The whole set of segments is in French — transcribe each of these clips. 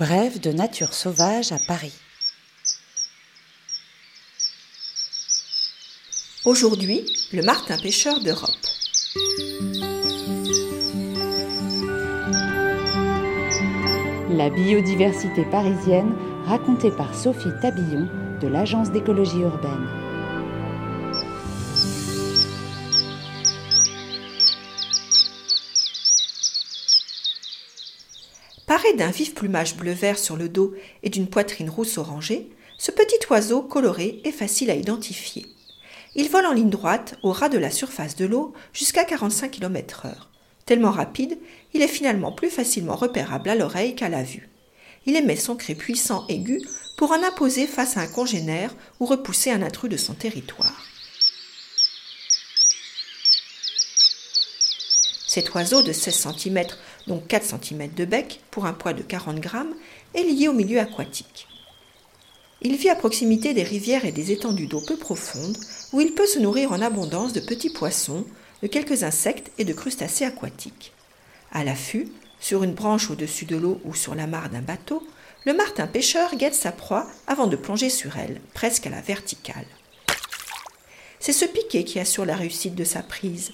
Brève de nature sauvage à Paris. Aujourd'hui, le martin pêcheur d'Europe. La biodiversité parisienne racontée par Sophie Tabillon de l'Agence d'écologie urbaine. Paré d'un vif plumage bleu-vert sur le dos et d'une poitrine rousse orangée, ce petit oiseau coloré est facile à identifier. Il vole en ligne droite au ras de la surface de l'eau jusqu'à 45 km/h. Tellement rapide, il est finalement plus facilement repérable à l'oreille qu'à la vue. Il émet son cri puissant aigu pour en imposer face à un congénère ou repousser un intrus de son territoire. Cet oiseau de 16 cm, donc 4 cm de bec, pour un poids de 40 grammes, est lié au milieu aquatique. Il vit à proximité des rivières et des étendues d'eau peu profondes, où il peut se nourrir en abondance de petits poissons, de quelques insectes et de crustacés aquatiques. À l'affût, sur une branche au-dessus de l'eau ou sur la mare d'un bateau, le martin pêcheur guette sa proie avant de plonger sur elle, presque à la verticale. C'est ce piquet qui assure la réussite de sa prise.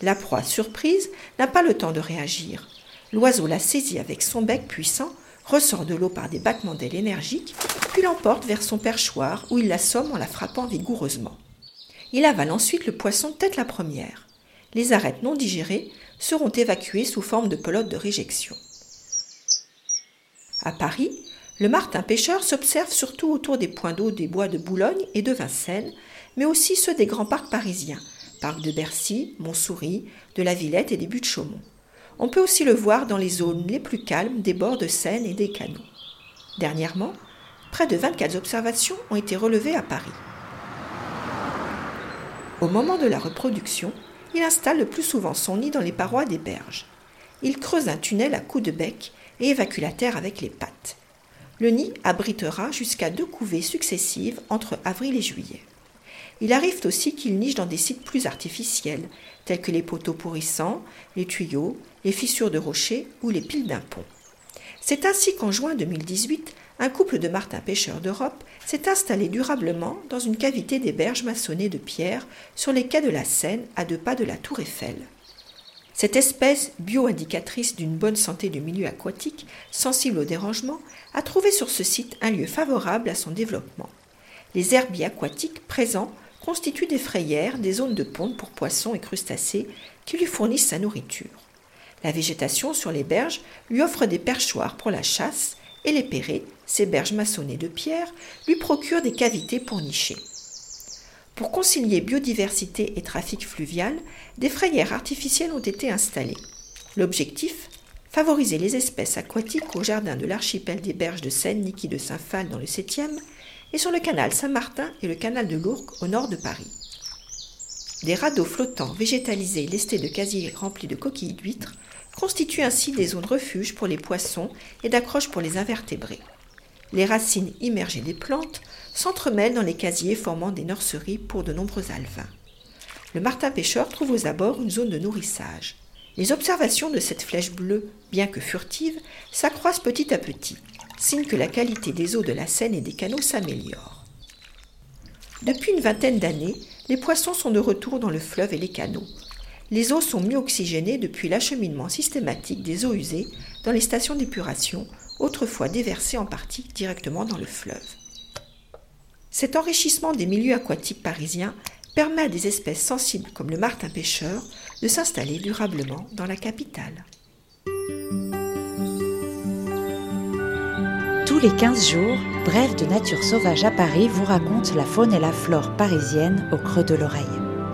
La proie, surprise, n'a pas le temps de réagir. L'oiseau la saisit avec son bec puissant, ressort de l'eau par des battements d'ailes énergiques, puis l'emporte vers son perchoir où il l'assomme en la frappant vigoureusement. Il avale ensuite le poisson tête la première. Les arêtes non digérées seront évacuées sous forme de pelote de réjection. À Paris, le martin pêcheur s'observe surtout autour des points d'eau des bois de Boulogne et de Vincennes, mais aussi ceux des grands parcs parisiens, parc de Bercy, Montsouris, de la Villette et des buttes Chaumont. On peut aussi le voir dans les zones les plus calmes des bords de Seine et des canaux. Dernièrement, près de 24 observations ont été relevées à Paris. Au moment de la reproduction, il installe le plus souvent son nid dans les parois des berges. Il creuse un tunnel à coups de bec et évacue la terre avec les pattes. Le nid abritera jusqu'à deux couvées successives entre avril et juillet. Il arrive aussi qu'il niche dans des sites plus artificiels, tels que les poteaux pourrissants, les tuyaux, les fissures de rochers ou les piles d'un pont. C'est ainsi qu'en juin 2018, un couple de martins pêcheurs d'Europe s'est installé durablement dans une cavité des berges maçonnées de pierre sur les quais de la Seine à deux pas de la Tour Eiffel. Cette espèce bio-indicatrice d'une bonne santé du milieu aquatique, sensible au dérangement, a trouvé sur ce site un lieu favorable à son développement. Les herbiers aquatiques présents constituent des frayères, des zones de ponte pour poissons et crustacés qui lui fournissent sa nourriture. La végétation sur les berges lui offre des perchoirs pour la chasse et les perrets, ces berges maçonnées de pierre, lui procurent des cavités pour nicher. Pour concilier biodiversité et trafic fluvial, des frayères artificielles ont été installées. L'objectif Favoriser les espèces aquatiques au jardin de l'archipel des berges de Seine, Niki de Saint-Phal dans le 7e, et sur le canal Saint-Martin et le canal de l'Ourcq au nord de Paris. Des radeaux flottants végétalisés lestés de casiers remplis de coquilles d'huîtres constituent ainsi des zones refuge pour les poissons et d'accroche pour les invertébrés. Les racines immergées des plantes s'entremêlent dans les casiers formant des nurseries pour de nombreux alevins. Le martin pêcheur trouve aux abords une zone de nourrissage. Les observations de cette flèche bleue, bien que furtive, s'accroissent petit à petit, signe que la qualité des eaux de la Seine et des canaux s'améliore. Depuis une vingtaine d'années, les poissons sont de retour dans le fleuve et les canaux. Les eaux sont mieux oxygénées depuis l'acheminement systématique des eaux usées dans les stations d'épuration, autrefois déversées en partie directement dans le fleuve. Cet enrichissement des milieux aquatiques parisiens permet à des espèces sensibles comme le martin pêcheur de s'installer durablement dans la capitale. Tous les 15 jours, Brève de nature sauvage à Paris vous raconte la faune et la flore parisienne au creux de l'oreille.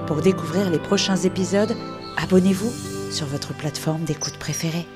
Pour découvrir les prochains épisodes, abonnez-vous sur votre plateforme d'écoute préférée.